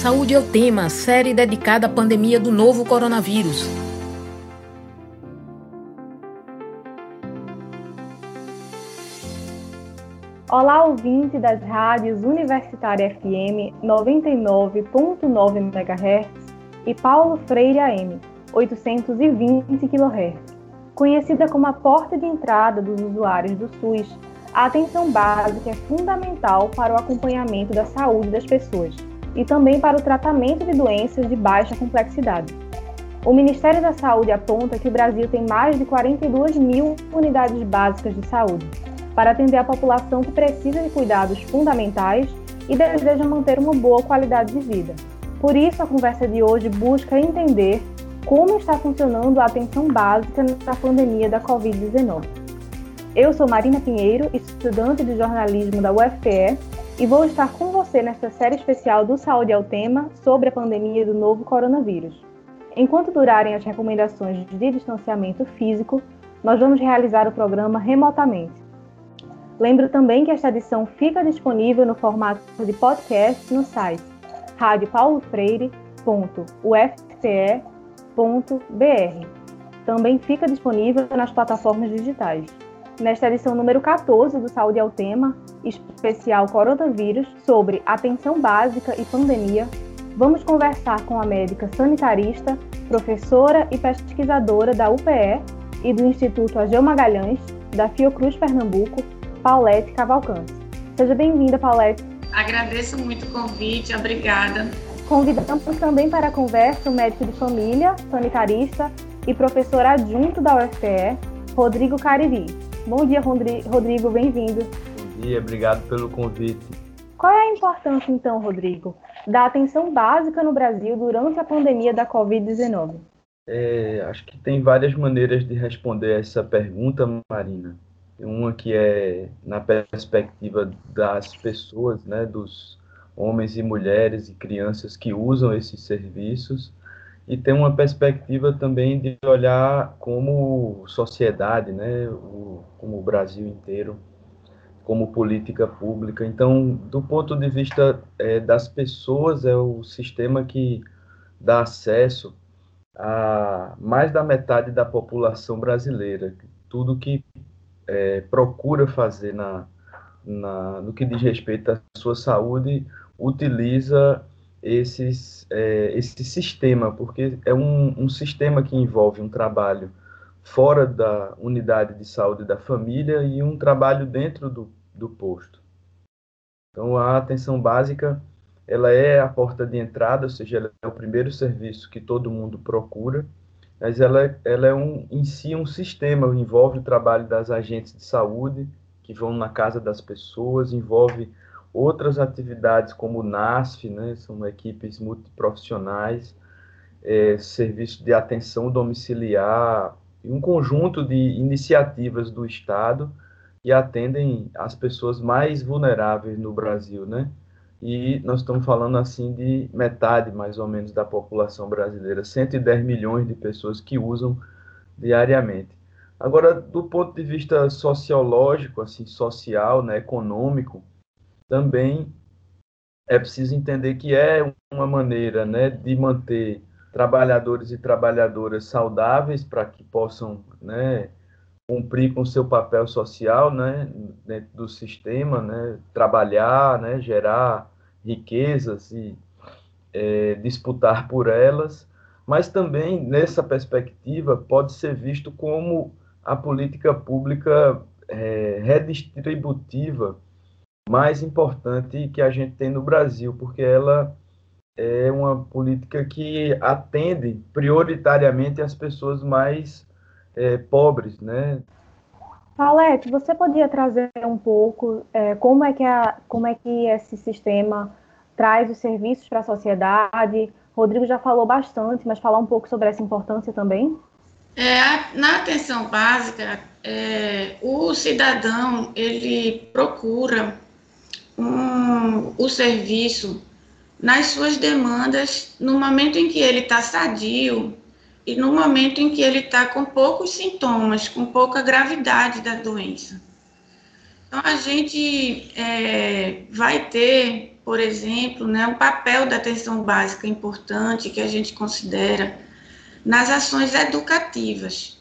Saúde é o tema, série dedicada à pandemia do novo coronavírus. Olá, ouvinte das rádios Universitária FM 99.9 MHz e Paulo Freire AM 820 kHz. Conhecida como a porta de entrada dos usuários do SUS, a atenção básica é fundamental para o acompanhamento da saúde das pessoas e também para o tratamento de doenças de baixa complexidade. O Ministério da Saúde aponta que o Brasil tem mais de 42 mil unidades básicas de saúde para atender a população que precisa de cuidados fundamentais e deseja manter uma boa qualidade de vida. Por isso, a conversa de hoje busca entender como está funcionando a atenção básica na pandemia da Covid-19. Eu sou Marina Pinheiro, estudante de jornalismo da UFPE, e vou estar com você nesta série especial do Saúde ao Tema sobre a pandemia do novo coronavírus. Enquanto durarem as recomendações de distanciamento físico, nós vamos realizar o programa remotamente. Lembro também que esta edição fica disponível no formato de podcast no site radiopaulofreire.ufce.br. Também fica disponível nas plataformas digitais. Nesta edição número 14 do Saúde ao Tema, especial Coronavírus, sobre atenção básica e pandemia, vamos conversar com a médica sanitarista, professora e pesquisadora da UPE e do Instituto Ageu Magalhães, da Fiocruz Pernambuco, Paulette Cavalcante. Seja bem-vinda, Paulette. Agradeço muito o convite, obrigada. Convidamos também para a conversa o médico de família, sanitarista e professor adjunto da UFPE, Rodrigo Cariri. Bom dia, Rodrigo, bem-vindo. Bom dia, obrigado pelo convite. Qual é a importância, então, Rodrigo, da atenção básica no Brasil durante a pandemia da Covid-19? É, acho que tem várias maneiras de responder essa pergunta, Marina. Uma que é na perspectiva das pessoas, né, dos homens e mulheres e crianças que usam esses serviços, e tem uma perspectiva também de olhar como sociedade, né, o, como o Brasil inteiro, como política pública. Então, do ponto de vista é, das pessoas, é o sistema que dá acesso a mais da metade da população brasileira. Tudo que é, procura fazer na, na, no que diz respeito à sua saúde, utiliza esses, é, esse sistema, porque é um, um sistema que envolve um trabalho fora da unidade de saúde da família e um trabalho dentro do, do posto. Então, a atenção básica ela é a porta de entrada, ou seja, ela é o primeiro serviço que todo mundo procura, mas ela, ela é um, em si um sistema, envolve o trabalho das agentes de saúde que vão na casa das pessoas, envolve outras atividades como o NASF, né, são equipes multiprofissionais, é, serviço de atenção domiciliar, e um conjunto de iniciativas do Estado que atendem as pessoas mais vulneráveis no Brasil, né? e nós estamos falando assim de metade mais ou menos da população brasileira, 110 milhões de pessoas que usam diariamente. Agora, do ponto de vista sociológico, assim, social, né, econômico, também é preciso entender que é uma maneira, né, de manter trabalhadores e trabalhadoras saudáveis para que possam, né, cumprir com seu papel social, né, dentro do sistema, né, trabalhar, né, gerar riquezas e é, disputar por elas, mas também nessa perspectiva pode ser visto como a política pública é, redistributiva mais importante que a gente tem no Brasil, porque ela é uma política que atende prioritariamente as pessoas mais é, pobres, né? Paulette, você podia trazer um pouco é, como, é que a, como é que esse sistema traz os serviços para a sociedade? Rodrigo já falou bastante, mas falar um pouco sobre essa importância também? É, na atenção básica, é, o cidadão ele procura um, o serviço nas suas demandas no momento em que ele está sadio, e no momento em que ele está com poucos sintomas, com pouca gravidade da doença. Então, a gente é, vai ter, por exemplo, né, o papel da atenção básica importante que a gente considera nas ações educativas.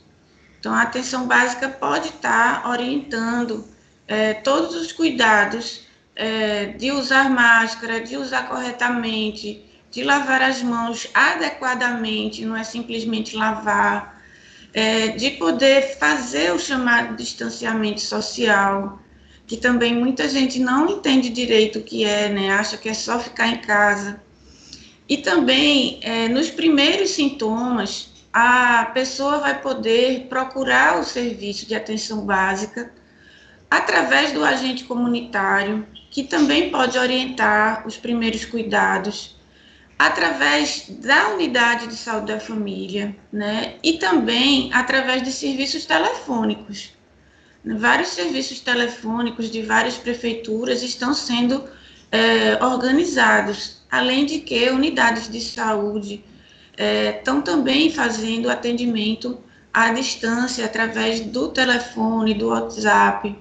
Então, a atenção básica pode estar orientando é, todos os cuidados é, de usar máscara, de usar corretamente, de lavar as mãos adequadamente, não é simplesmente lavar, é, de poder fazer o chamado distanciamento social, que também muita gente não entende direito o que é, né? Acha que é só ficar em casa. E também, é, nos primeiros sintomas, a pessoa vai poder procurar o serviço de atenção básica através do agente comunitário, que também pode orientar os primeiros cuidados, através da unidade de saúde da família, né? E também através de serviços telefônicos. Vários serviços telefônicos de várias prefeituras estão sendo é, organizados, além de que unidades de saúde é, estão também fazendo atendimento à distância através do telefone, do WhatsApp,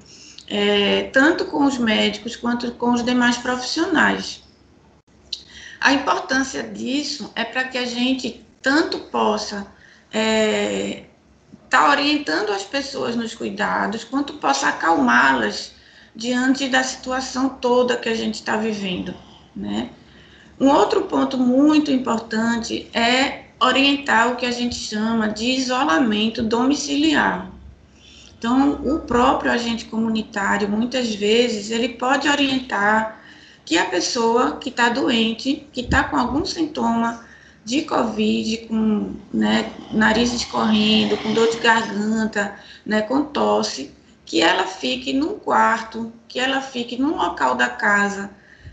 é, tanto com os médicos quanto com os demais profissionais. A importância disso é para que a gente tanto possa é, está orientando as pessoas nos cuidados, quanto possa acalmá-las diante da situação toda que a gente está vivendo, né? Um outro ponto muito importante é orientar o que a gente chama de isolamento domiciliar. Então, o próprio agente comunitário, muitas vezes, ele pode orientar que a pessoa que está doente, que está com algum sintoma de Covid, com né, nariz escorrendo, com dor de garganta, né, com tosse, que ela fique num quarto, que ela fique num local da casa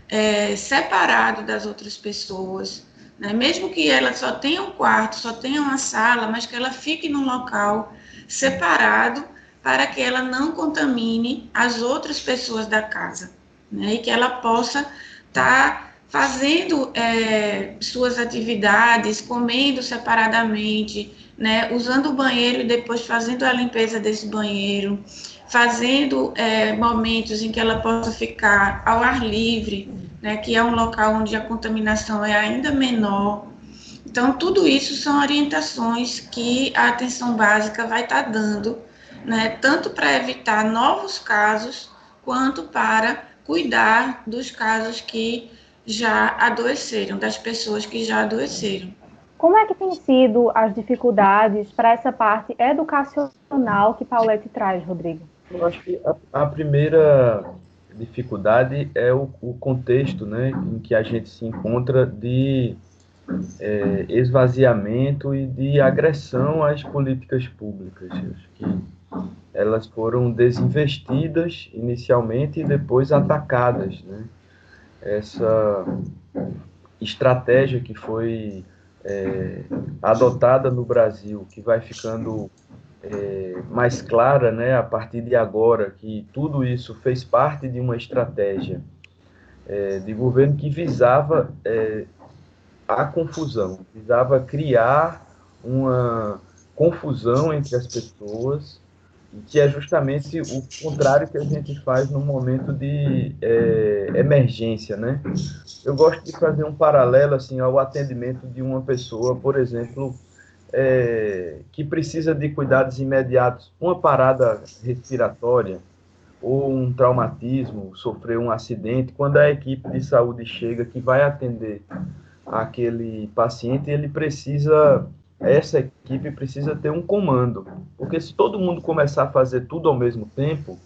é, separado das outras pessoas, né, mesmo que ela só tenha um quarto, só tenha uma sala, mas que ela fique num local separado para que ela não contamine as outras pessoas da casa, né, e que ela possa estar tá fazendo é, suas atividades, comendo separadamente, né, usando o banheiro e depois fazendo a limpeza desse banheiro, fazendo é, momentos em que ela possa ficar ao ar livre, né, que é um local onde a contaminação é ainda menor. Então, tudo isso são orientações que a atenção básica vai estar tá dando, né, tanto para evitar novos casos, quanto para cuidar dos casos que já adoeceram, das pessoas que já adoeceram. Como é que tem sido as dificuldades para essa parte educacional que Paulette traz, Rodrigo? Eu acho que a, a primeira dificuldade é o, o, contexto né, em que a gente se encontra de é, esvaziamento e de agressão às políticas públicas. Eu acho que elas foram desinvestidas inicialmente e depois atacadas. Né? essa estratégia que foi é, adotada no Brasil, que vai ficando é, mais clara né, a partir de agora, que tudo isso fez parte de uma estratégia é, de governo que visava é, a confusão, visava criar uma confusão entre as pessoas que é justamente o contrário que a gente faz no momento de é, emergência, né? Eu gosto de fazer um paralelo assim ao atendimento de uma pessoa, por exemplo, é, que precisa de cuidados imediatos, uma parada respiratória ou um traumatismo, sofreu um acidente, quando a equipe de saúde chega que vai atender aquele paciente, ele precisa essa equipe precisa ter um comando, porque se todo mundo começar a fazer tudo ao mesmo tempo,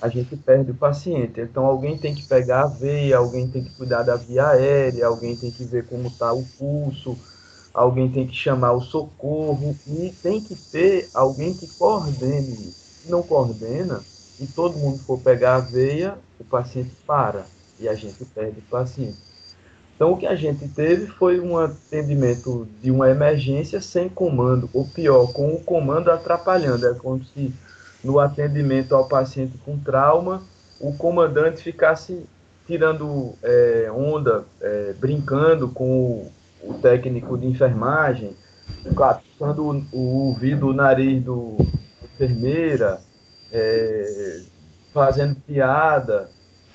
a gente perde o paciente. Então alguém tem que pegar a veia, alguém tem que cuidar da via aérea, alguém tem que ver como está o pulso, alguém tem que chamar o socorro e tem que ter alguém que coordene Se não coordena e todo mundo for pegar a veia, o paciente para e a gente perde o paciente. Então, o que a gente teve foi um atendimento de uma emergência sem comando, ou pior, com o comando atrapalhando. É como se no atendimento ao paciente com trauma, o comandante ficasse tirando é, onda, é, brincando com o, o, técnico de enfermagem, captando o, o ouvido, o nariz do enfermeira, é, fazendo piada,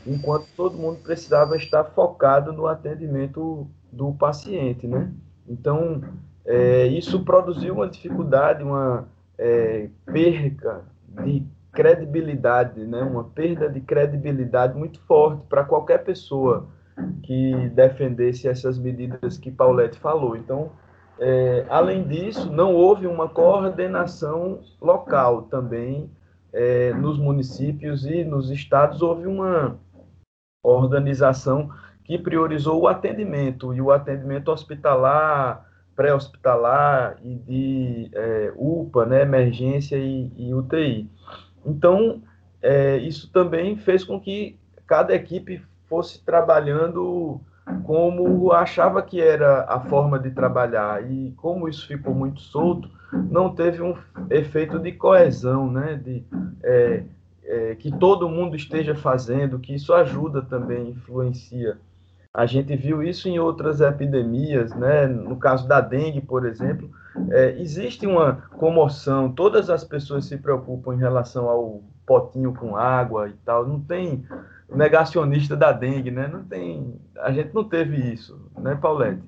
enquanto todo mundo precisava estar focado no atendimento do paciente, né? Então, é, isso produziu uma dificuldade, uma é, perca de credibilidade, né? uma perda de credibilidade muito forte para qualquer pessoa que defendesse essas medidas que Paulette falou. Então, é, além disso, não houve uma coordenação local também é, nos municípios e nos estados houve uma organização que priorizou o atendimento e o atendimento hospitalar, pré-hospitalar e de é, UPA, né, emergência e, e UTI. Então, é, isso também fez com que cada equipe fosse trabalhando como achava que era a forma de trabalhar e como isso ficou muito solto, não teve um efeito de coesão, né? De é, é, que todo mundo esteja fazendo, que isso ajuda também, influencia. A gente viu isso em outras epidemias, né? No caso da dengue, por exemplo, é, existe uma comoção. Todas as pessoas se preocupam em relação ao potinho com água e tal. Não tem negacionista da dengue, né? Não tem, a gente não teve isso, né, Paulette?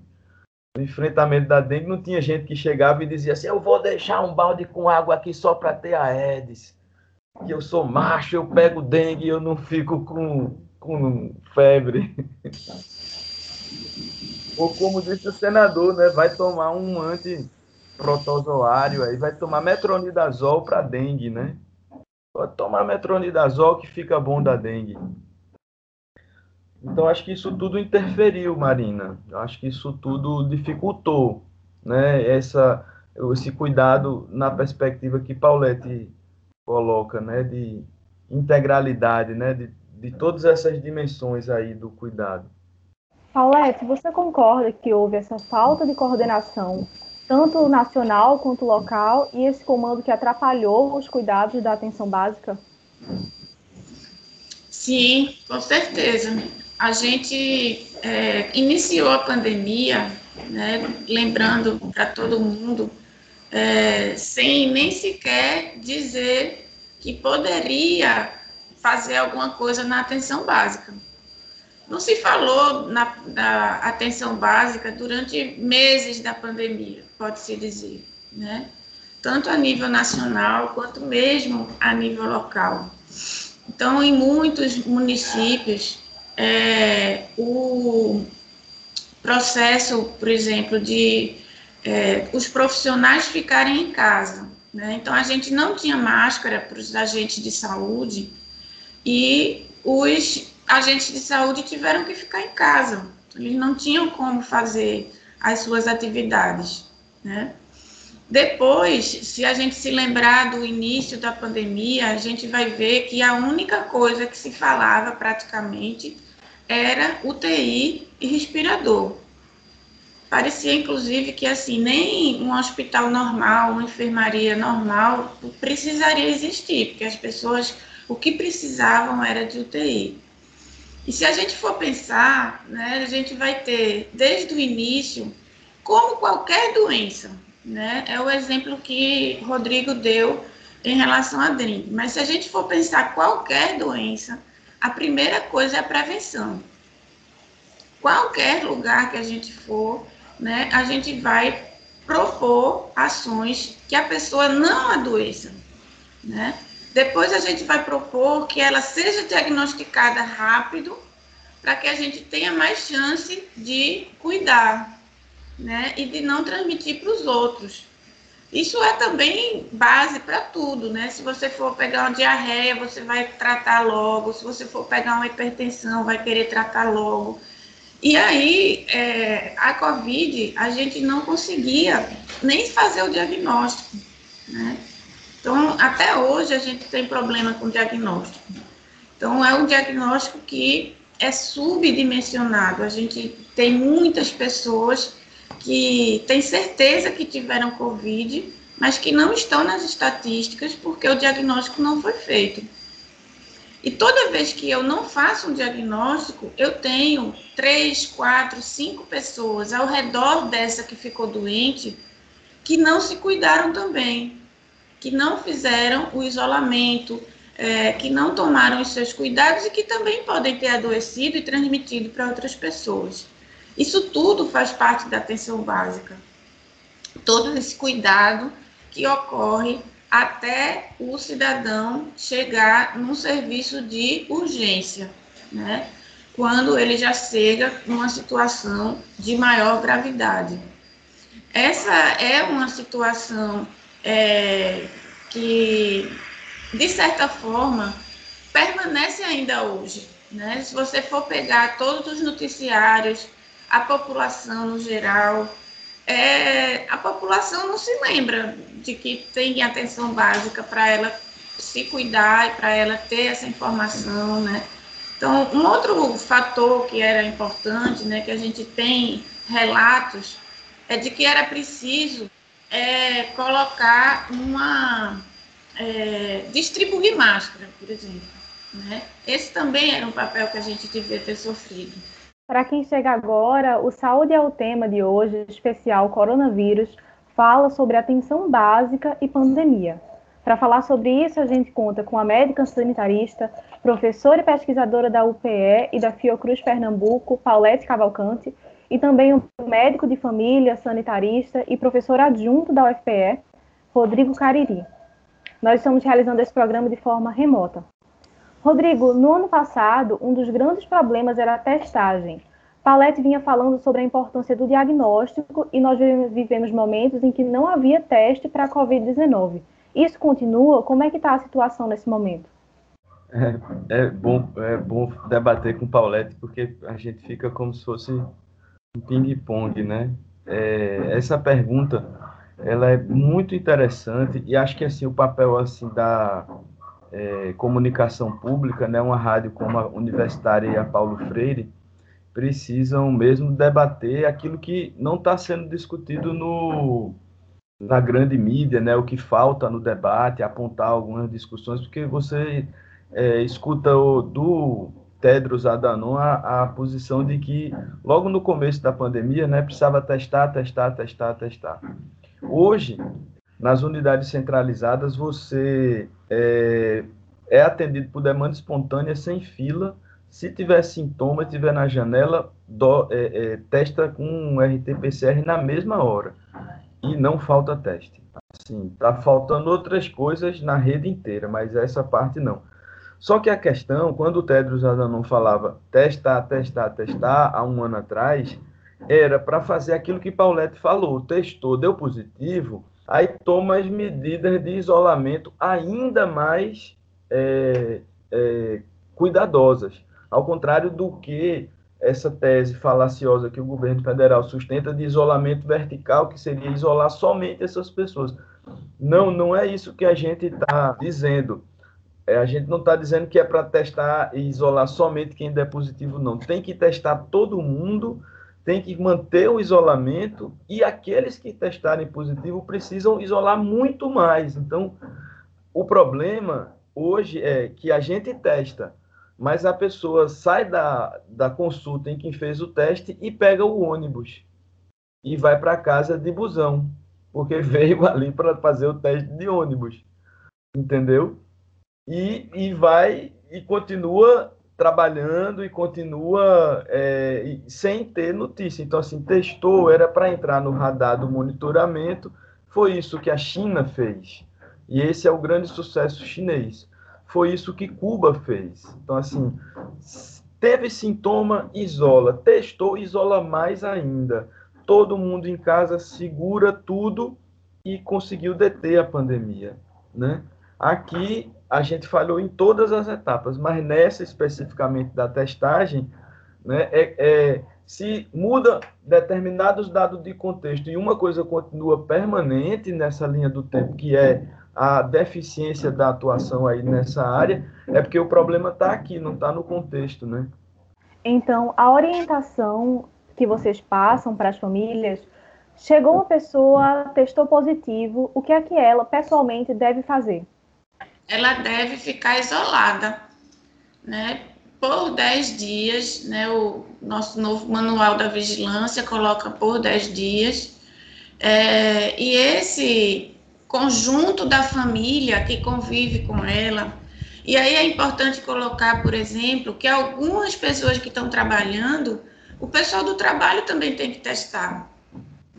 No enfrentamento da dengue não tinha gente que chegava e dizia assim: "Eu vou deixar um balde com água aqui só para ter a Aedes. Que eu sou macho, eu pego dengue, eu não fico com com febre". Ou como disse o senador, né, vai tomar um antiprotozoário aí, vai tomar metronidazol para dengue, né? Pode tomar metronidazol que fica bom da dengue. Então, acho que isso tudo interferiu, Marina. Acho que isso tudo dificultou né, essa, esse cuidado na perspectiva que Paulette coloca, né, de integralidade, né, de, de todas essas dimensões aí do cuidado. Paulette, você concorda que houve essa falta de coordenação, tanto nacional quanto local, e esse comando que atrapalhou os cuidados da atenção básica? Sim, com certeza a gente é, iniciou a pandemia, né, lembrando para todo mundo, é, sem nem sequer dizer que poderia fazer alguma coisa na atenção básica. Não se falou na, na atenção básica durante meses da pandemia, pode-se dizer, né? tanto a nível nacional quanto mesmo a nível local. Então, em muitos municípios, é, o processo, por exemplo, de é, os profissionais ficarem em casa. Né? Então, a gente não tinha máscara para os agentes de saúde e os agentes de saúde tiveram que ficar em casa. Eles não tinham como fazer as suas atividades. Né? Depois, se a gente se lembrar do início da pandemia, a gente vai ver que a única coisa que se falava praticamente era UTI e respirador. Parecia, inclusive, que assim nem um hospital normal, uma enfermaria normal precisaria existir, porque as pessoas o que precisavam era de UTI. E se a gente for pensar, né, a gente vai ter desde o início, como qualquer doença, né, é o exemplo que Rodrigo deu em relação à dengue. Mas se a gente for pensar qualquer doença, a primeira coisa é a prevenção. Qualquer lugar que a gente for, né, a gente vai propor ações que a pessoa não adoeça, né? Depois a gente vai propor que ela seja diagnosticada rápido, para que a gente tenha mais chance de cuidar, né? E de não transmitir para os outros. Isso é também base para tudo, né? Se você for pegar uma diarreia, você vai tratar logo. Se você for pegar uma hipertensão, vai querer tratar logo. E aí, é, a Covid, a gente não conseguia nem fazer o diagnóstico, né? Então, até hoje, a gente tem problema com o diagnóstico. Então, é um diagnóstico que é subdimensionado. A gente tem muitas pessoas que têm certeza que tiveram Covid, mas que não estão nas estatísticas porque o diagnóstico não foi feito. E toda vez que eu não faço um diagnóstico, eu tenho três, quatro, cinco pessoas ao redor dessa que ficou doente que não se cuidaram também, que não fizeram o isolamento, é, que não tomaram os seus cuidados e que também podem ter adoecido e transmitido para outras pessoas. Isso tudo faz parte da atenção básica. Todo esse cuidado que ocorre até o cidadão chegar num serviço de urgência, né? Quando ele já chega numa situação de maior gravidade. Essa é uma situação é, que, de certa forma, permanece ainda hoje. Né? Se você for pegar todos os noticiários, a população no geral, é, a população não se lembra de que tem atenção básica para ela se cuidar e para ela ter essa informação, né? Então, um outro fator que era importante, né, que a gente tem relatos, é de que era preciso é, colocar uma. É, distribuir máscara, por exemplo. Né? Esse também era um papel que a gente devia ter sofrido. Para quem chega agora, o Saúde é o tema de hoje, especial Coronavírus, fala sobre atenção básica e pandemia. Para falar sobre isso, a gente conta com a médica sanitarista, professora e pesquisadora da UPE e da Fiocruz Pernambuco, Paulette Cavalcante, e também o médico de família, sanitarista e professor adjunto da UFPE, Rodrigo Cariri. Nós estamos realizando esse programa de forma remota. Rodrigo, no ano passado, um dos grandes problemas era a testagem. Palete vinha falando sobre a importância do diagnóstico e nós vivemos momentos em que não havia teste para a Covid-19. Isso continua? Como é que está a situação nesse momento? É, é, bom, é bom debater com Paulette, porque a gente fica como se fosse um ping-pong, né? É, essa pergunta, ela é muito interessante e acho que assim o papel assim da é, comunicação pública, né, uma rádio como a Universitária e a Paulo Freire, precisam mesmo debater aquilo que não está sendo discutido no, na grande mídia, né, o que falta no debate, apontar algumas discussões, porque você é, escuta o, do Tedros Adhanom a, a posição de que logo no começo da pandemia, né, precisava testar, testar, testar, testar. Hoje, nas unidades centralizadas, você é, é atendido por demanda espontânea sem fila. Se tiver sintoma, tiver na janela, do, é, é, testa com um RT-PCR na mesma hora. E não falta teste. Assim, tá faltando outras coisas na rede inteira, mas essa parte não. Só que a questão, quando o Tedros Adhanom falava testar, testar, testar, há um ano atrás, era para fazer aquilo que Paulette falou, testou, deu positivo, aí toma as medidas de isolamento ainda mais é, é, cuidadosas. Ao contrário do que essa tese falaciosa que o governo federal sustenta de isolamento vertical, que seria isolar somente essas pessoas. Não, não é isso que a gente está dizendo. É, a gente não está dizendo que é para testar e isolar somente quem der positivo, não. Tem que testar todo mundo, tem que manter o isolamento e aqueles que testarem positivo precisam isolar muito mais. Então, o problema hoje é que a gente testa, mas a pessoa sai da, da consulta em quem fez o teste e pega o ônibus e vai para casa de busão, porque veio ali para fazer o teste de ônibus. Entendeu? e, e vai e continua trabalhando e continua é, sem ter notícia. Então, assim, testou, era para entrar no radar do monitoramento, foi isso que a China fez. E esse é o grande sucesso chinês. Foi isso que Cuba fez. Então, assim, teve sintoma, isola. Testou, isola mais ainda. Todo mundo em casa segura tudo e conseguiu deter a pandemia, né? Aqui a gente falhou em todas as etapas, mas nessa especificamente da testagem, né, é, é, se muda determinados dados de contexto e uma coisa continua permanente nessa linha do tempo, que é a deficiência da atuação aí nessa área, é porque o problema está aqui, não está no contexto, né? Então, a orientação que vocês passam para as famílias, chegou uma pessoa, testou positivo, o que é que ela pessoalmente deve fazer? Ela deve ficar isolada, né? Por 10 dias, né? O nosso novo manual da vigilância coloca por 10 dias. É, e esse conjunto da família que convive com ela, E aí é importante colocar, por exemplo, que algumas pessoas que estão trabalhando, o pessoal do trabalho também tem que testar.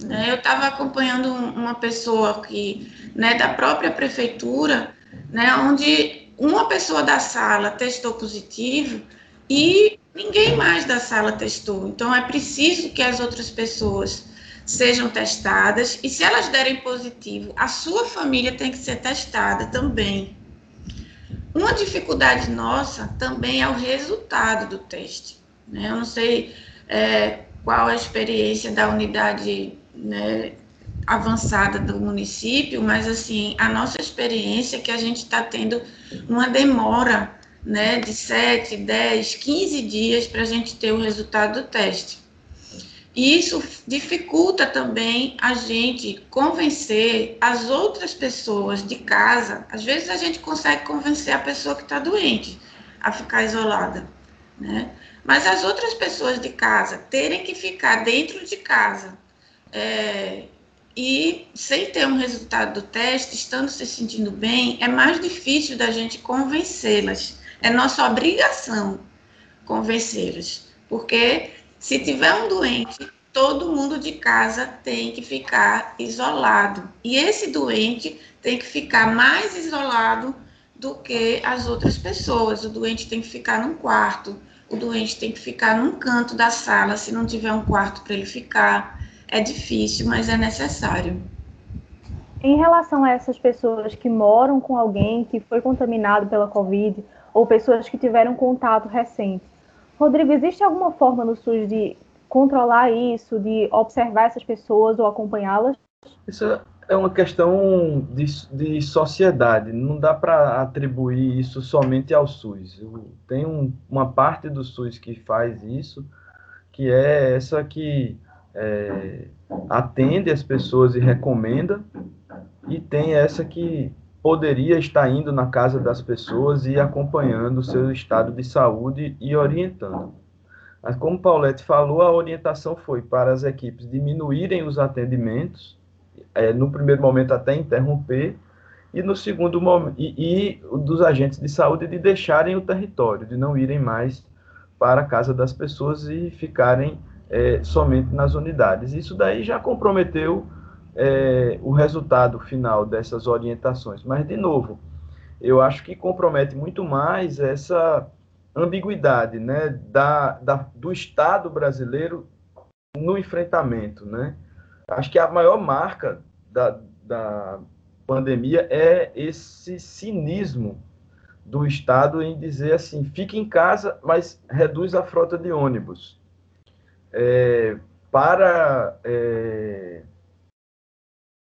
Né? Eu estava acompanhando uma pessoa que, né, da própria prefeitura, né, onde uma pessoa da sala testou positivo e ninguém mais da sala testou. Então é preciso que as outras pessoas sejam testadas e se elas derem positivo, a sua família tem que ser testada também. Uma dificuldade nossa também é o resultado do teste. Né? Eu não sei é, qual a experiência da unidade né, avançada do município, mas assim, a nossa experiência é que a gente está tendo uma demora né, de 7, 10, 15 dias para a gente ter o resultado do teste. E isso dificulta também a gente convencer as outras pessoas de casa. Às vezes a gente consegue convencer a pessoa que está doente a ficar isolada, né? Mas as outras pessoas de casa terem que ficar dentro de casa é, e sem ter um resultado do teste, estando se sentindo bem, é mais difícil da gente convencê-las. É nossa obrigação convencê-las, porque se tiver um doente, todo mundo de casa tem que ficar isolado. E esse doente tem que ficar mais isolado do que as outras pessoas. O doente tem que ficar num quarto, o doente tem que ficar num canto da sala, se não tiver um quarto para ele ficar. É difícil, mas é necessário. Em relação a essas pessoas que moram com alguém que foi contaminado pela Covid ou pessoas que tiveram contato recente, Rodrigo, existe alguma forma no SUS de controlar isso, de observar essas pessoas ou acompanhá-las? Isso é uma questão de, de sociedade, não dá para atribuir isso somente ao SUS. Tem um, uma parte do SUS que faz isso, que é essa que é, atende as pessoas e recomenda, e tem essa que poderia estar indo na casa das pessoas e acompanhando o seu estado de saúde e orientando. Mas como Paulette falou, a orientação foi para as equipes diminuírem os atendimentos, é, no primeiro momento até interromper, e no segundo momento, e, e dos agentes de saúde de deixarem o território, de não irem mais para a casa das pessoas e ficarem é, somente nas unidades. Isso daí já comprometeu é, o resultado final dessas orientações. Mas, de novo, eu acho que compromete muito mais essa ambiguidade né, da, da, do Estado brasileiro no enfrentamento. Né? Acho que a maior marca da, da pandemia é esse cinismo do Estado em dizer assim: fique em casa, mas reduz a frota de ônibus é, para é,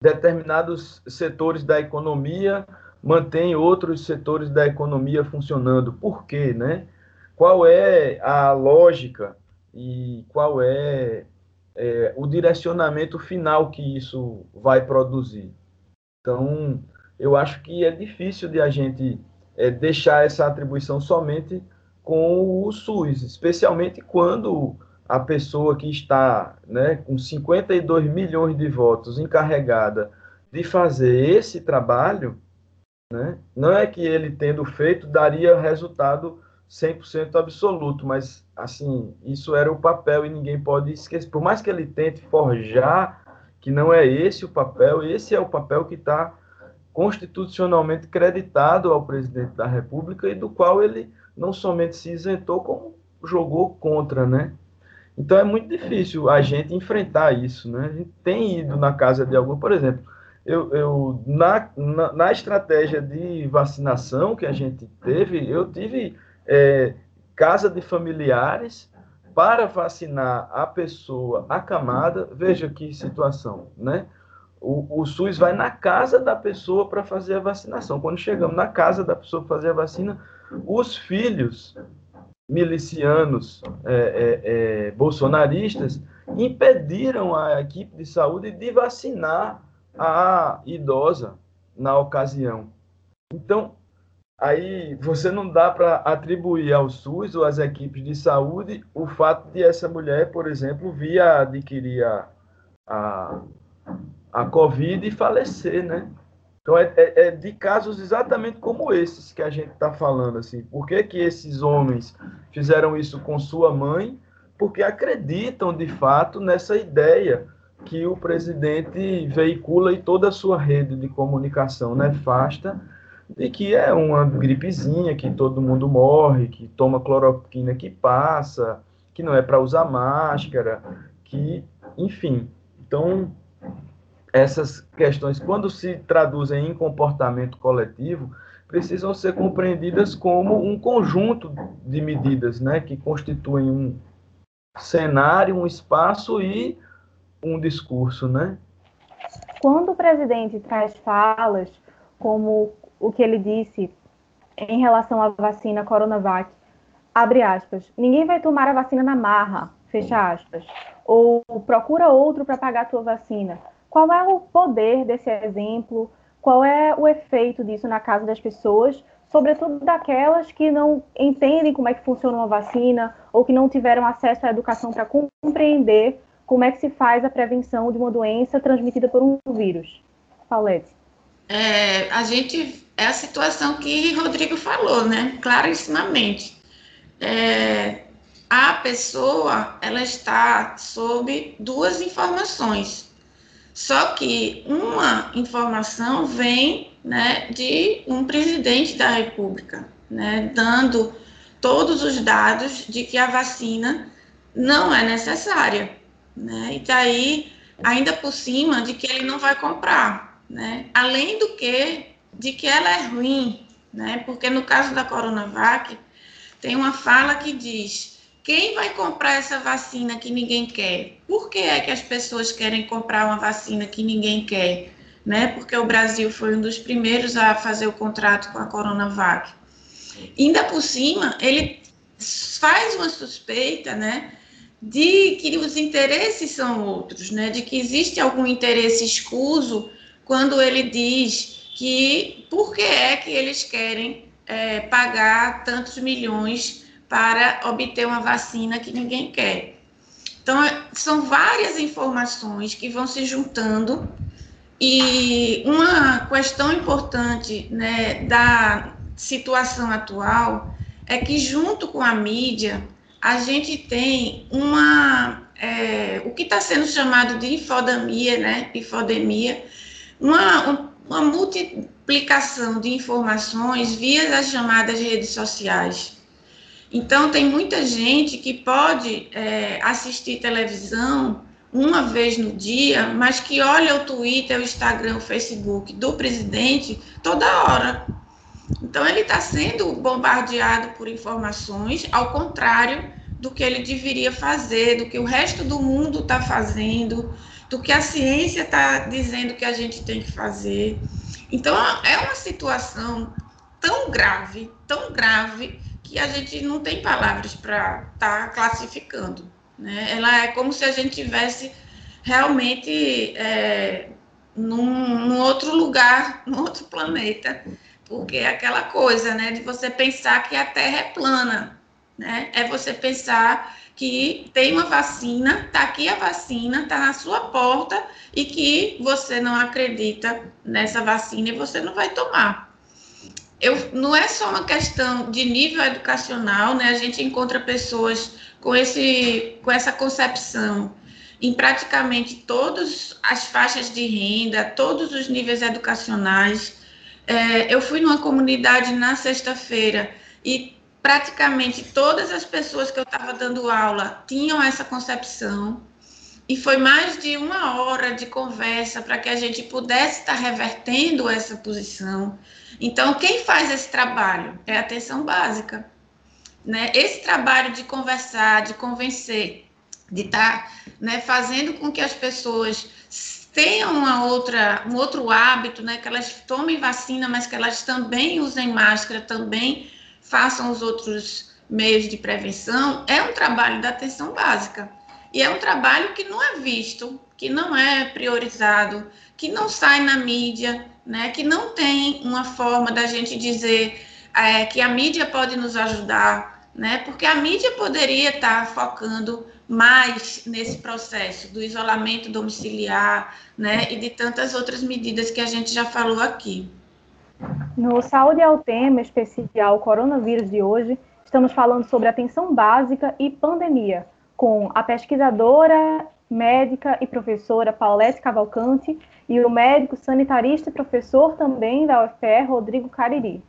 determinados setores da economia, mantém outros setores da economia funcionando. Por quê, né? Qual é a lógica e qual é, é o direcionamento final que isso vai produzir? Então, eu acho que é difícil de a gente é, deixar essa atribuição somente com o SUS, especialmente quando a pessoa que está né, com 52 milhões de votos encarregada de fazer esse trabalho, né, não é que ele tendo feito daria resultado 100% absoluto, mas assim, isso era o papel e ninguém pode esquecer. Por mais que ele tente forjar que não é esse o papel, esse é o papel que está constitucionalmente creditado ao presidente da República e do qual ele não somente se isentou, como jogou contra, né? Então é muito difícil a gente enfrentar isso, né? A gente tem ido na casa de algum, por exemplo, eu, eu na, na, na estratégia de vacinação que a gente teve, eu tive é, casa de familiares para vacinar a pessoa acamada. Veja que situação, né? O, o SUS vai na casa da pessoa para fazer a vacinação. Quando chegamos na casa da pessoa para fazer a vacina, os filhos milicianos é, é, é, bolsonaristas impediram a equipe de saúde de vacinar a idosa na ocasião. Então, aí você não dá para atribuir ao SUS ou às equipes de saúde o fato de essa mulher, por exemplo, vir a adquirir a, a, a Covid e falecer, né? Então, é, é, é, de casos exatamente como esses que a gente está falando. Assim. Por que, que esses homens fizeram isso com sua mãe? Porque acreditam, de fato, nessa ideia que o presidente veicula em toda a sua rede de comunicação nefasta, de que é uma gripezinha, que todo mundo morre, que toma cloroquina que passa, que não é para usar máscara, que, enfim. Então, essas questões, quando se traduzem em comportamento coletivo, precisam ser compreendidas como um conjunto de medidas, né, que constituem um cenário, um espaço e um discurso, né? Quando o presidente traz falas como o que ele disse em relação à vacina Coronavac, abre aspas, ninguém vai tomar a vacina na marra, fecha aspas, ou procura outro para pagar a tua vacina. Qual é o poder desse exemplo? Qual é o efeito disso na casa das pessoas, sobretudo daquelas que não entendem como é que funciona uma vacina ou que não tiveram acesso à educação para compreender como é que se faz a prevenção de uma doença transmitida por um vírus? Paulette. É, a gente é a situação que Rodrigo falou, né? Clarissimamente. É, a pessoa ela está sob duas informações. Só que uma informação vem né, de um presidente da República, né, dando todos os dados de que a vacina não é necessária. Né, e daí, ainda por cima, de que ele não vai comprar. Né, além do que, de que ela é ruim, né, porque no caso da Coronavac, tem uma fala que diz quem vai comprar essa vacina que ninguém quer? Por que é que as pessoas querem comprar uma vacina que ninguém quer? Né? Porque o Brasil foi um dos primeiros a fazer o contrato com a Coronavac. Ainda por cima, ele faz uma suspeita, né, de que os interesses são outros, né, de que existe algum interesse escuso quando ele diz que por que é que eles querem é, pagar tantos milhões para obter uma vacina que ninguém quer. Então, são várias informações que vão se juntando e uma questão importante né, da situação atual é que, junto com a mídia, a gente tem uma. É, o que está sendo chamado de infodemia, né? Infodemia, uma, uma multiplicação de informações via as chamadas redes sociais. Então, tem muita gente que pode é, assistir televisão uma vez no dia, mas que olha o Twitter, o Instagram, o Facebook do presidente toda hora. Então, ele está sendo bombardeado por informações, ao contrário do que ele deveria fazer, do que o resto do mundo está fazendo, do que a ciência está dizendo que a gente tem que fazer. Então, é uma situação tão grave, tão grave, que a gente não tem palavras para estar tá classificando. Né? Ela é como se a gente tivesse realmente é, num, num, outro lugar, num outro planeta, porque é aquela coisa, né, de você pensar que a Terra é plana, né? É você pensar que tem uma vacina, tá aqui a vacina, tá na sua porta e que você não acredita nessa vacina e você não vai tomar eu, não é só uma questão de nível educacional, né? A gente encontra pessoas com, esse, com essa concepção em praticamente todas as faixas de renda, todos os níveis educacionais. É, eu fui numa comunidade na sexta-feira e praticamente todas as pessoas que eu estava dando aula tinham essa concepção. E foi mais de uma hora de conversa para que a gente pudesse estar revertendo essa posição. Então, quem faz esse trabalho é a atenção básica. Né? Esse trabalho de conversar, de convencer, de estar tá, né, fazendo com que as pessoas tenham uma outra, um outro hábito, né, que elas tomem vacina, mas que elas também usem máscara, também façam os outros meios de prevenção, é um trabalho da atenção básica. E é um trabalho que não é visto, que não é priorizado, que não sai na mídia, né, que não tem uma forma da gente dizer é, que a mídia pode nos ajudar, né, porque a mídia poderia estar focando mais nesse processo do isolamento domiciliar, né, e de tantas outras medidas que a gente já falou aqui. No Saúde ao Tema especial Coronavírus de hoje, estamos falando sobre atenção básica e pandemia, com a pesquisadora, médica e professora Paulette Cavalcante e o médico sanitarista e professor também da UFR, Rodrigo Cariri.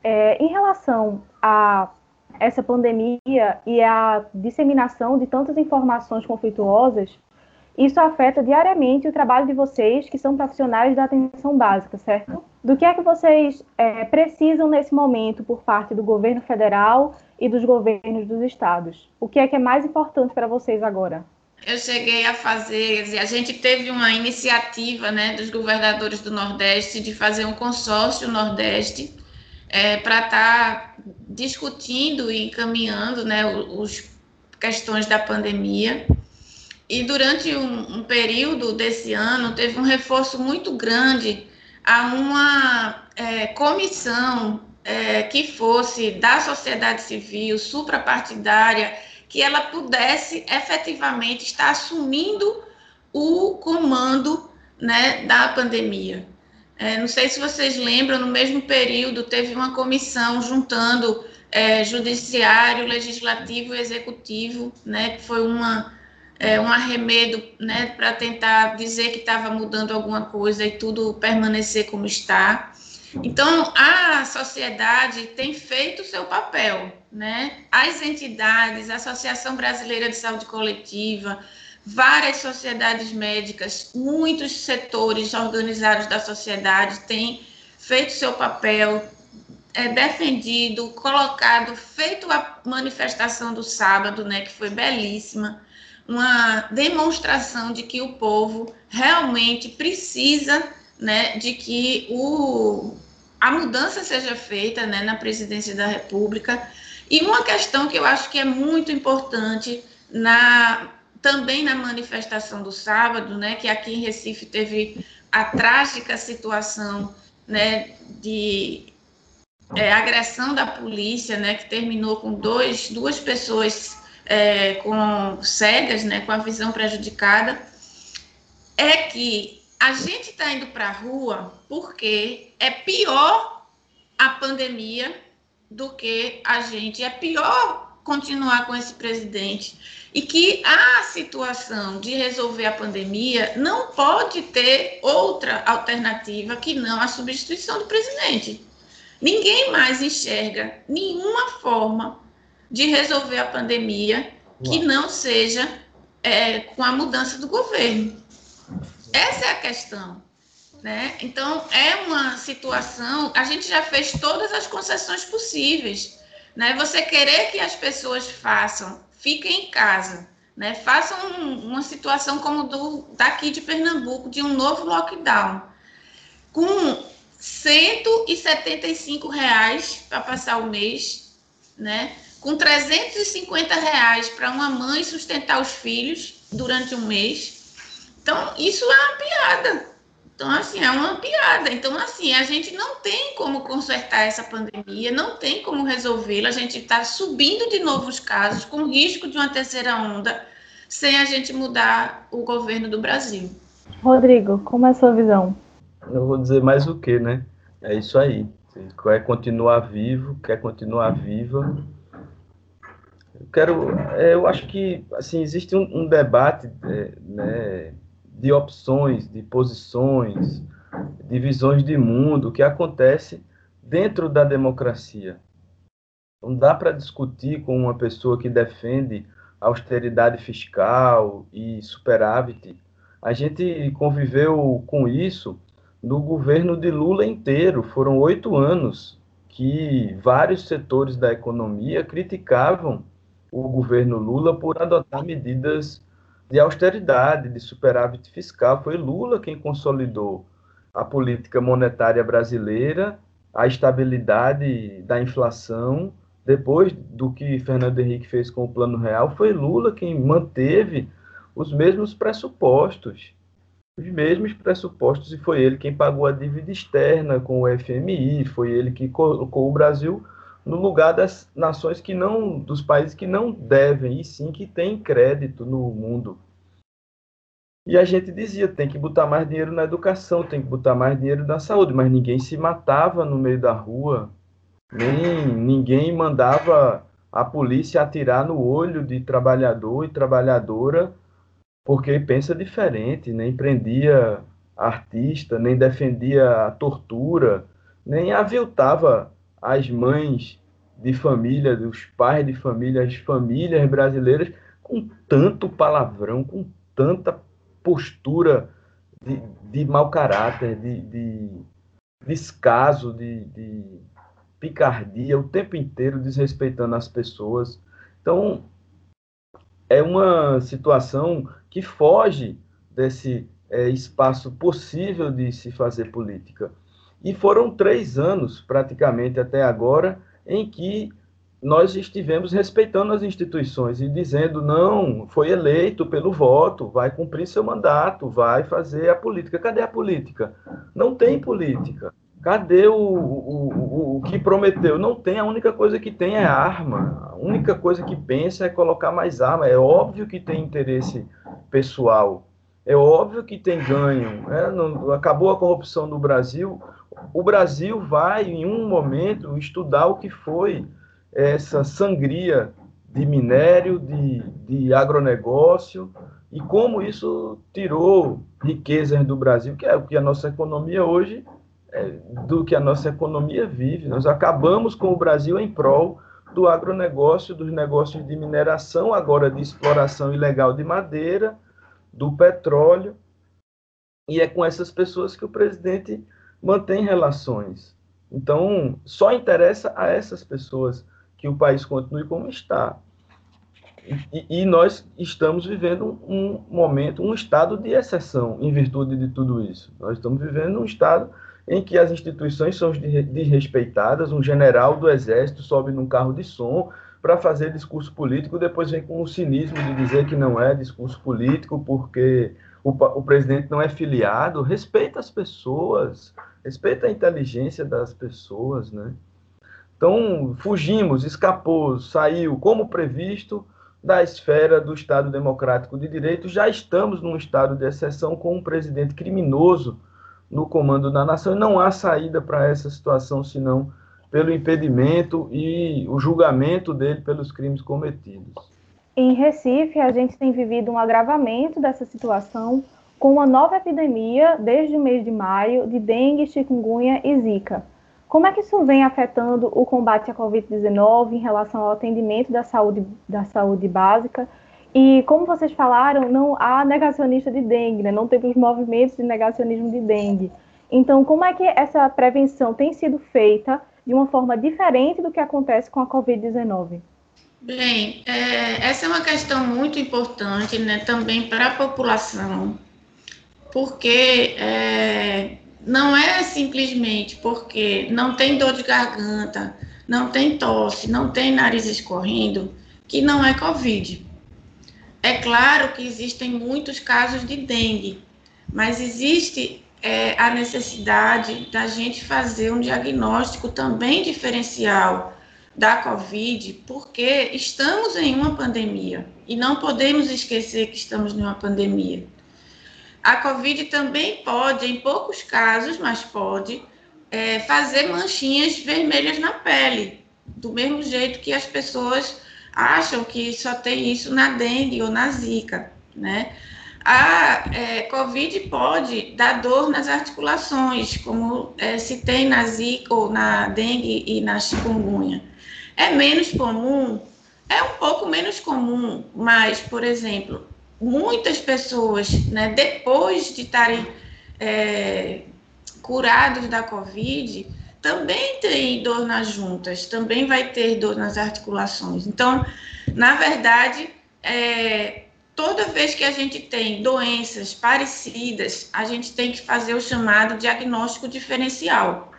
É, em relação a essa pandemia e a disseminação de tantas informações conflituosas, isso afeta diariamente o trabalho de vocês, que são profissionais da atenção básica, certo? Do que é que vocês é, precisam nesse momento por parte do governo federal e dos governos dos estados? O que é que é mais importante para vocês agora? Eu cheguei a fazer, a gente teve uma iniciativa né, dos governadores do Nordeste de fazer um consórcio Nordeste é, para estar tá discutindo e encaminhando né, os questões da pandemia. E durante um, um, período desse ano, teve um reforço muito grande a uma é, comissão é, que fosse da sociedade civil, suprapartidária, que ela pudesse efetivamente estar assumindo o comando né, da pandemia. É, não sei se vocês lembram, no mesmo período teve uma comissão juntando é, judiciário, legislativo e executivo, né, que foi uma, é, um arremedo né, para tentar dizer que estava mudando alguma coisa e tudo permanecer como está. Então, a sociedade tem feito o seu papel, né? As entidades, a Associação Brasileira de Saúde Coletiva, várias sociedades médicas, muitos setores organizados da sociedade têm feito seu papel, é, defendido, colocado, feito a manifestação do sábado, né, que foi belíssima, uma demonstração de que o povo realmente precisa, né, de que o, a mudança seja feita, né, na presidência da República. E uma questão que eu acho que é muito importante na também na manifestação do sábado, né, que aqui em Recife teve a trágica situação, né, de é, agressão da polícia, né, que terminou com dois, duas pessoas é, com cegas, né, com a visão prejudicada, é que a gente está indo para a rua porque é pior a pandemia do que a gente, é pior continuar com esse presidente e que a situação de resolver a pandemia não pode ter outra alternativa que não a substituição do presidente. Ninguém mais enxerga nenhuma forma de resolver a pandemia que não seja é, com a mudança do governo. Essa é a questão. Né? Então, é uma situação. A gente já fez todas as concessões possíveis. Né? Você querer que as pessoas façam fiquem em casa, né? Façam um, uma situação como do daqui de Pernambuco, de um novo lockdown, com 175 reais para passar o mês, né? Com 350 reais para uma mãe sustentar os filhos durante um mês. Então, isso é uma piada. Então, assim, é uma piada. Então, assim, a gente não tem como consertar essa pandemia, não tem como resolvê-la. A gente está subindo de novos casos, com risco de uma terceira onda, sem a gente mudar o governo do Brasil. Rodrigo, como é a sua visão? Eu vou dizer mais o que, né? É isso aí. Quer continuar vivo, quer continuar viva. Eu quero. É, eu acho que assim existe um, um debate, é, né? De opções, de posições, de visões de mundo que acontece dentro da democracia. Não dá para discutir com uma pessoa que defende austeridade fiscal e superávit. A gente conviveu com isso no governo de Lula inteiro. Foram oito anos que vários setores da economia criticavam o governo Lula por adotar medidas de austeridade, de superávit fiscal. Foi Lula quem consolidou a política monetária brasileira, a estabilidade da inflação. Depois do que Fernando Henrique fez com o Plano Real, foi Lula quem manteve os mesmos pressupostos. Os mesmos pressupostos, e foi ele quem pagou a dívida externa com o FMI, foi ele que colocou o Brasil no lugar das nações que não, dos países que não devem, e sim que têm crédito no mundo. E a gente dizia, tem que botar mais dinheiro na educação, tem que botar mais dinheiro na saúde, mas ninguém se matava no meio da rua, nem ninguém mandava a polícia atirar no olho de trabalhador e trabalhadora porque pensa diferente, nem prendia artista, nem defendia a tortura, nem aviltava as mães de família, os pais de família, as famílias brasileiras com tanto palavrão, com tanta postura de, de mau caráter, de, de descaso, de, de picardia o tempo inteiro, desrespeitando as pessoas. Então, é uma situação que foge desse é, espaço possível de se fazer política. E foram três anos, praticamente até agora, em que nós estivemos respeitando as instituições e dizendo: não, foi eleito pelo voto, vai cumprir seu mandato, vai fazer a política. Cadê a política? Não tem política. Cadê o, o, o, o que prometeu? Não tem, a única coisa que tem é arma. A única coisa que pensa é colocar mais arma. É óbvio que tem interesse pessoal. É óbvio que tem ganho. É, não, acabou a corrupção no Brasil o Brasil vai, em um momento, estudar o que foi essa sangria de minério, de, de agronegócio, e como isso tirou riquezas do Brasil, que é o que a nossa economia hoje, é, do que a nossa economia vive. Nós acabamos com o Brasil em prol do agronegócio, dos negócios de mineração, agora de exploração ilegal de madeira, do petróleo, e é com essas pessoas que o presidente mantém relações. Então, só interessa a essas pessoas que o país continue como está. E, e, nós estamos vivendo um momento, um estado de exceção em virtude de tudo isso. Nós estamos vivendo um estado em que as instituições são desrespeitadas, um general do exército sobe num carro de som para fazer discurso político, depois vem com o cinismo de dizer que não é discurso político porque o, o presidente não é filiado. Respeita as pessoas, respeita a inteligência das pessoas, né? Então, fugimos, escapou, saiu como previsto da esfera do Estado Democrático de Direito. Já estamos num estado de exceção com um presidente criminoso no comando da nação e não há saída para essa situação senão pelo impedimento e o julgamento dele pelos crimes cometidos. Em Recife, a gente tem vivido um agravamento dessa situação com uma nova epidemia desde o mês de maio de dengue, chikungunya e zika. Como é que isso vem afetando o combate à Covid-19 em relação ao atendimento da saúde, da saúde básica? E como vocês falaram, não há negacionista de dengue, né? não temos movimentos de negacionismo de dengue. Então, como é que essa prevenção tem sido feita de uma forma diferente do que acontece com a Covid-19? Bem, é, essa é uma questão muito importante né, também para a população, porque é, não é simplesmente porque não tem dor de garganta, não tem tosse, não tem nariz escorrendo, que não é Covid. É claro que existem muitos casos de dengue, mas existe é, a necessidade da gente fazer um diagnóstico também diferencial da Covid, porque estamos em uma pandemia e não podemos esquecer que estamos em uma pandemia. A Covid também pode, em poucos casos, mas pode, é, fazer manchinhas vermelhas na pele, do mesmo jeito que as pessoas acham que só tem isso na dengue ou na zika, né? A é, Covid pode dar dor nas articulações, como é, se tem na zika ou na dengue e na chikungunya. É menos comum, é um pouco menos comum, mas, por exemplo, muitas pessoas, né, depois de estarem é, curados da Covid, também tem dor nas juntas, também vai ter dor nas articulações. Então, na verdade, é, toda vez que a gente tem doenças parecidas, a gente tem que fazer o chamado diagnóstico diferencial.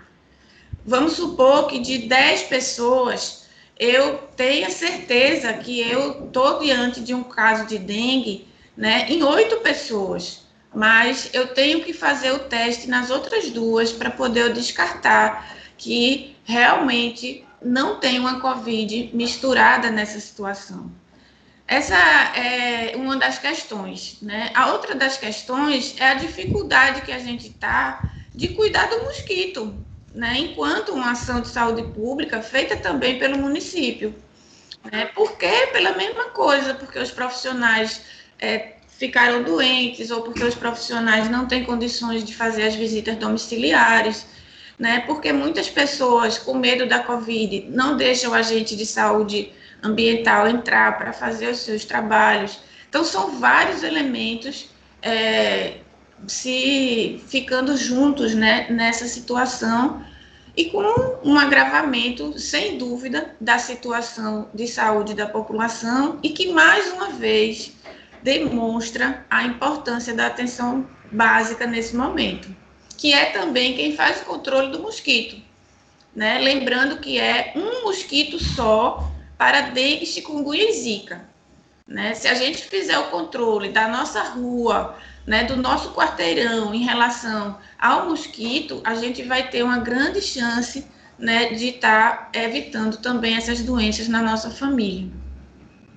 Vamos supor que de 10 pessoas, eu tenha certeza que eu estou diante de um caso de dengue né, em oito pessoas, mas eu tenho que fazer o teste nas outras duas para poder descartar que realmente não tem uma Covid misturada nessa situação. Essa é uma das questões. Né? A outra das questões é a dificuldade que a gente está de cuidar do mosquito, né? enquanto uma ação de saúde pública feita também pelo município. Né? Por quê? Pela mesma coisa, porque os profissionais é, ficaram doentes ou porque os profissionais não têm condições de fazer as visitas domiciliares, né? Porque muitas pessoas com medo da Covid não deixam agente de saúde ambiental entrar para fazer os seus trabalhos. Então são vários elementos é, se ficando juntos, né? Nessa situação e com um agravamento, sem dúvida, da situação de saúde da população e que mais uma vez demonstra a importância da atenção básica nesse momento, que é também quem faz o controle do mosquito. Né? Lembrando que é um mosquito só para dengue, chikungunya e zika. Né? Se a gente fizer o controle da nossa rua, né, do nosso quarteirão em relação ao mosquito, a gente vai ter uma grande chance né, de estar tá evitando também essas doenças na nossa família.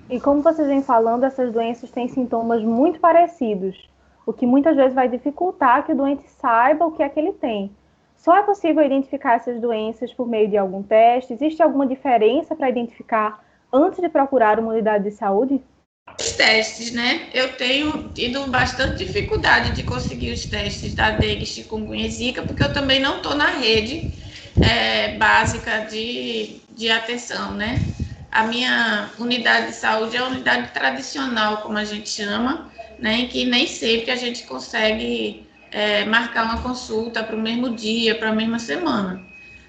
E como vocês vêm falando, essas doenças têm sintomas muito parecidos, o que muitas vezes vai dificultar que o doente saiba o que é que ele tem. Só é possível identificar essas doenças por meio de algum teste? Existe alguma diferença para identificar antes de procurar uma unidade de saúde? Os testes, né? Eu tenho tido bastante dificuldade de conseguir os testes da dengue, chikungunya e zika, porque eu também não estou na rede é, básica de, de atenção, né? A minha unidade de saúde é a unidade tradicional, como a gente chama, né, em que nem sempre a gente consegue é, marcar uma consulta para o mesmo dia, para a mesma semana.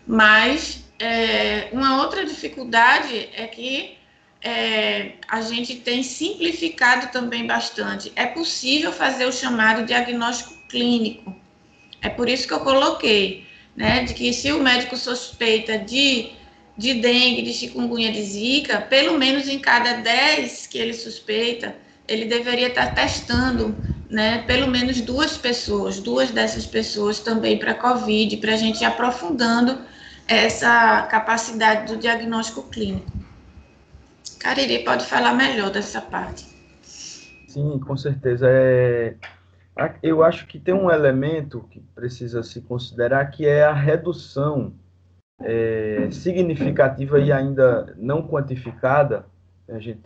Mas é, uma outra dificuldade é que é, a gente tem simplificado também bastante. É possível fazer o chamado diagnóstico clínico. É por isso que eu coloquei, né, de que se o médico suspeita de de dengue, de chikungunya, de zika, pelo menos em cada 10 que ele suspeita, ele deveria estar testando, né, pelo menos duas pessoas, duas dessas pessoas também para COVID, para a gente ir aprofundando essa capacidade do diagnóstico clínico. Cariri pode falar melhor dessa parte. Sim, com certeza. É... Eu acho que tem um elemento que precisa se considerar que é a redução é, significativa e ainda não quantificada, a gente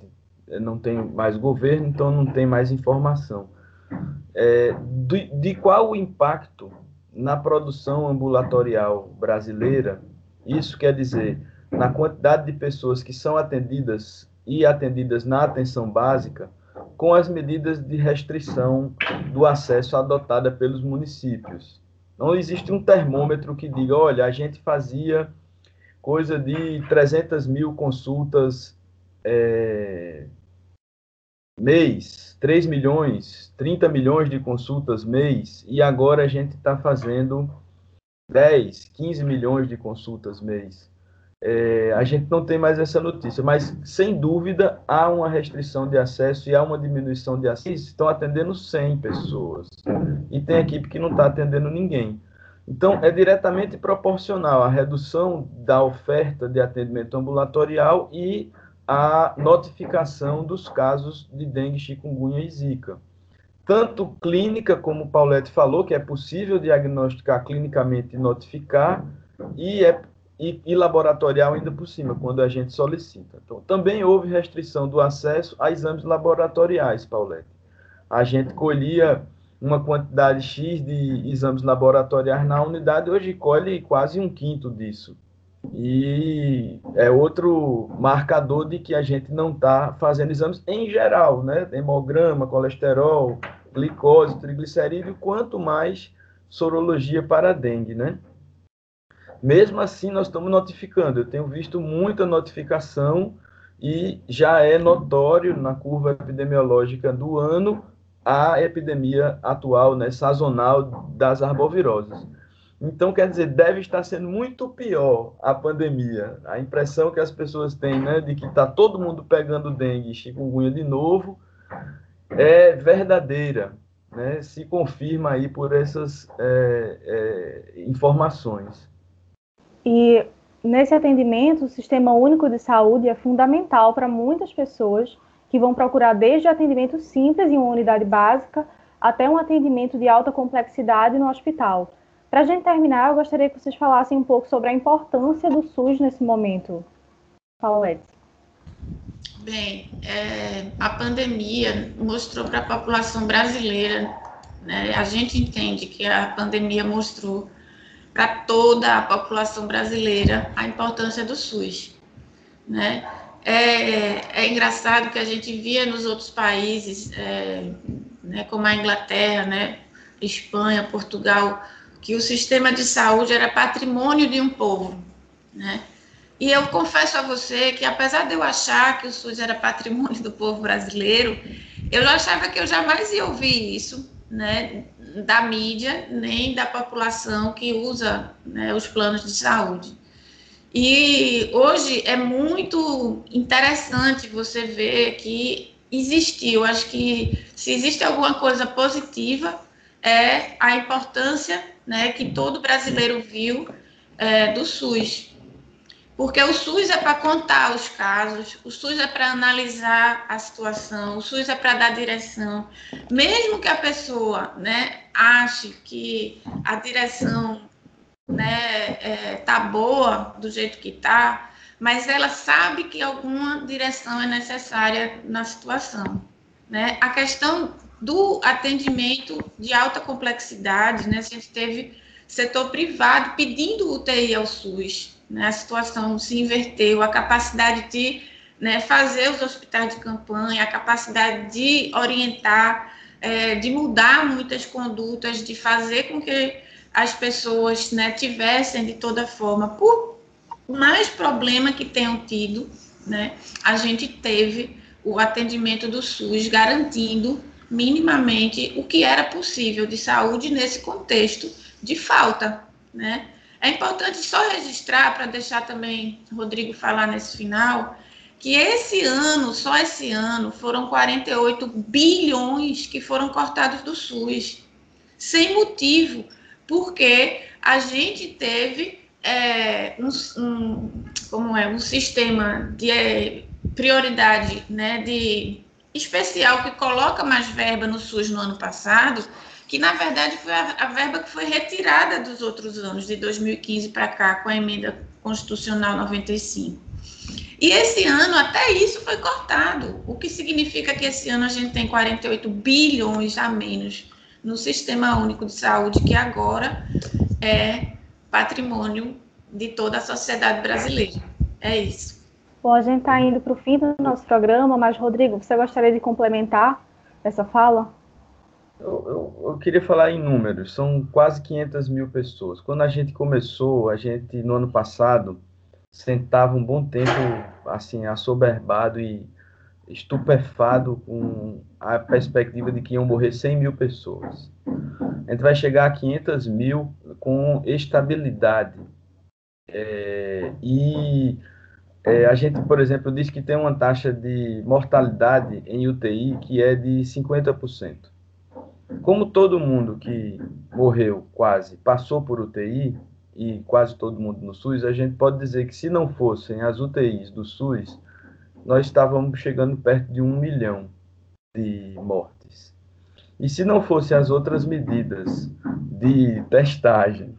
não tem mais governo, então não tem mais informação. É, de, de qual o impacto na produção ambulatorial brasileira, isso quer dizer, na quantidade de pessoas que são atendidas e atendidas na atenção básica, com as medidas de restrição do acesso adotada pelos municípios. Não existe um termômetro que diga, olha, a gente fazia coisa de 300 mil consultas é, mês, 3 milhões, 30 milhões de consultas mês, e agora a gente está fazendo 10, 15 milhões de consultas mês. É, a gente não tem mais essa notícia, mas sem dúvida há uma restrição de acesso e há uma diminuição de acesso. Estão atendendo 100 pessoas e tem equipe que não está atendendo ninguém. Então, é diretamente proporcional à redução da oferta de atendimento ambulatorial e a notificação dos casos de dengue, chikungunya e zika. Tanto clínica, como o Paulette falou, que é possível diagnosticar clinicamente e notificar, e é e, e, laboratorial ainda por cima, quando a gente solicita. Então, também houve restrição do acesso a exames laboratoriais, Paulette. A gente colhia uma quantidade X de exames laboratoriais na unidade, hoje colhe quase um quinto disso. E é outro marcador de que a gente não está fazendo exames em geral, né? Hemograma, colesterol, glicose, triglicerídeo, quanto mais sorologia para dengue, né? Mesmo assim, nós estamos notificando. Eu tenho visto muita notificação e já é notório na curva epidemiológica do ano a epidemia atual, né, sazonal das arboviroses. Então, quer dizer, deve estar sendo muito pior a pandemia. A impressão que as pessoas têm, né, de que está todo mundo pegando dengue e chikungunya de novo, é verdadeira, né? Se confirma aí por essas é, é, informações. E nesse atendimento, o Sistema Único de Saúde é fundamental para muitas pessoas que vão procurar desde atendimento simples em uma unidade básica até um atendimento de alta complexidade no hospital. Para a gente terminar, eu gostaria que vocês falassem um pouco sobre a importância do SUS nesse momento. Paulette. Bem, é, a pandemia mostrou para a população brasileira, né, a gente entende que a pandemia mostrou para toda a população brasileira a importância do SUS. Né? É, é engraçado que a gente via nos outros países, é, né, como a Inglaterra, né, Espanha, Portugal, que o sistema de saúde era patrimônio de um povo. Né? E eu confesso a você que, apesar de eu achar que o SUS era patrimônio do povo brasileiro, eu achava que eu jamais ia ouvir isso né, da mídia, nem da população que usa né, os planos de saúde. E hoje é muito interessante você ver que existiu. Acho que se existe alguma coisa positiva é a importância né, que todo brasileiro viu é, do SUS. Porque o SUS é para contar os casos, o SUS é para analisar a situação, o SUS é para dar direção. Mesmo que a pessoa né, ache que a direção né, é, tá boa do jeito que tá, mas ela sabe que alguma direção é necessária na situação. Né? A questão do atendimento de alta complexidade, né, a gente teve setor privado pedindo UTI ao SUS, né, a situação se inverteu, a capacidade de né, fazer os hospitais de campanha, a capacidade de orientar, é, de mudar muitas condutas, de fazer com que as pessoas né, tivessem de toda forma, por mais problema que tenham tido, né, a gente teve o atendimento do SUS garantindo minimamente o que era possível de saúde nesse contexto de falta, né? É importante só registrar, para deixar também Rodrigo falar nesse final, que esse ano, só esse ano, foram 48 bilhões que foram cortados do SUS, sem motivo, porque a gente teve é, um, um, como é, um sistema de é, prioridade né, de especial que coloca mais verba no SUS no ano passado, que na verdade foi a, a verba que foi retirada dos outros anos, de 2015 para cá, com a emenda constitucional 95. E esse ano até isso foi cortado, o que significa que esse ano a gente tem 48 bilhões a menos no Sistema Único de Saúde, que agora é patrimônio de toda a sociedade brasileira. É isso. Bom, a gente está indo para o fim do nosso programa, mas, Rodrigo, você gostaria de complementar essa fala? Eu, eu, eu, queria falar em números, são quase 500 mil pessoas. Quando a gente começou, a gente, no ano passado, sentava um bom tempo, assim, assoberbado e estupefado com a perspectiva de que iam morrer 100 mil pessoas. A gente vai chegar a 500 mil com estabilidade. É, e é, a gente, por exemplo, diz que tem uma taxa de mortalidade em UTI que é de 50% como todo mundo que morreu quase passou por UTI, e quase todo mundo no SUS, a gente pode dizer que se não fossem as UTIs do SUS, nós estávamos chegando perto de um milhão de mortes. E se não fossem as outras medidas de testagem,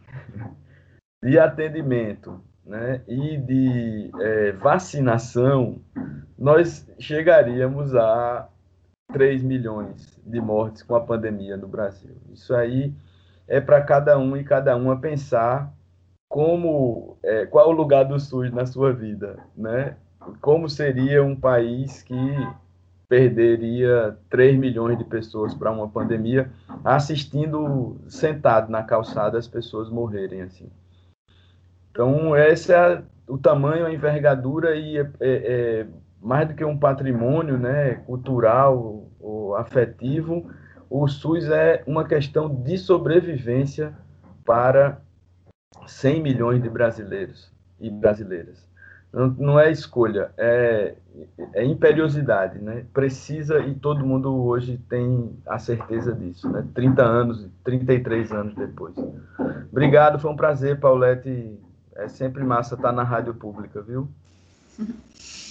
de atendimento né, e de é, vacinação, nós chegaríamos a 3 milhões de mortes com a pandemia no Brasil. Isso aí é para cada um e cada uma pensar como é, qual o lugar do SUS na sua vida, né? Como seria um país que perderia 3 milhões de pessoas para uma pandemia assistindo sentado na calçada as pessoas morrerem assim. Então, esse é o tamanho, a envergadura e é, é, é mais do que um patrimônio né, cultural ou afetivo, o SUS é uma questão de sobrevivência para 100 milhões de brasileiros e brasileiras. Não, não é escolha, é, é imperiosidade, né? Precisa e todo mundo hoje tem a certeza disso, né? 30 anos, 33 anos depois. Obrigado, foi um prazer, Paulette, É sempre massa estar na rádio pública, viu?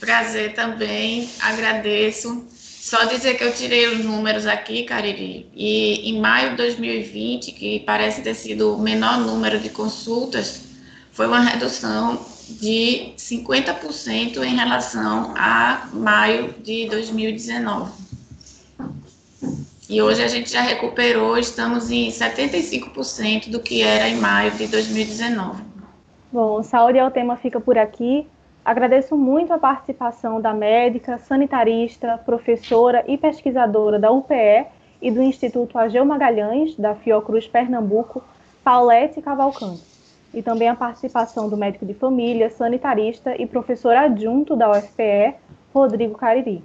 Prazer também, agradeço. Só dizer que eu tirei os números aqui, Cariri, e em maio de 2020, que parece ter sido o menor número de consultas, foi uma redução de 50% em relação a maio de 2019. E hoje a gente já recuperou, estamos em 75% do que era em maio de 2019. Bom, Saúde é o tema fica por aqui. Agradeço muito a participação da médica, sanitarista, professora e pesquisadora da UPE e do Instituto Ageu Magalhães, da Fiocruz Pernambuco, Paulette Cavalcante. E também a participação do médico de família, sanitarista e professor adjunto da UFPE, Rodrigo Cariri.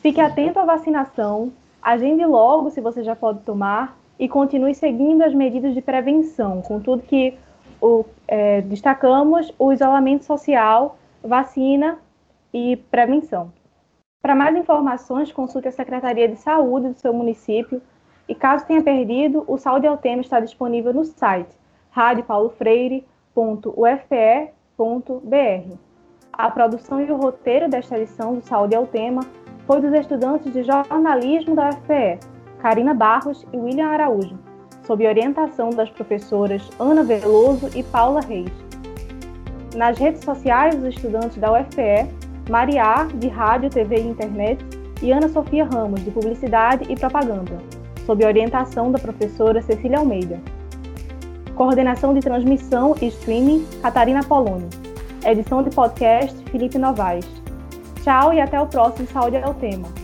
Fique atento à vacinação, agende logo se você já pode tomar e continue seguindo as medidas de prevenção, com tudo que o, é, destacamos o isolamento social, vacina e prevenção. Para mais informações, consulte a Secretaria de Saúde do seu município e caso tenha perdido, o Saúde ao Tema está disponível no site radiopaulofreire.ufpe.br. A produção e o roteiro desta edição do Saúde ao Tema foi dos estudantes de jornalismo da UFPE, Karina Barros e William Araújo sob orientação das professoras Ana Veloso e Paula Reis. Nas redes sociais, os estudantes da UFPE, Maria, de Rádio, TV e Internet, e Ana Sofia Ramos, de Publicidade e Propaganda, sob orientação da professora Cecília Almeida. Coordenação de transmissão e streaming, Catarina Polônio. Edição de podcast, Felipe Novaes. Tchau e até o próximo Saúde é o Tema.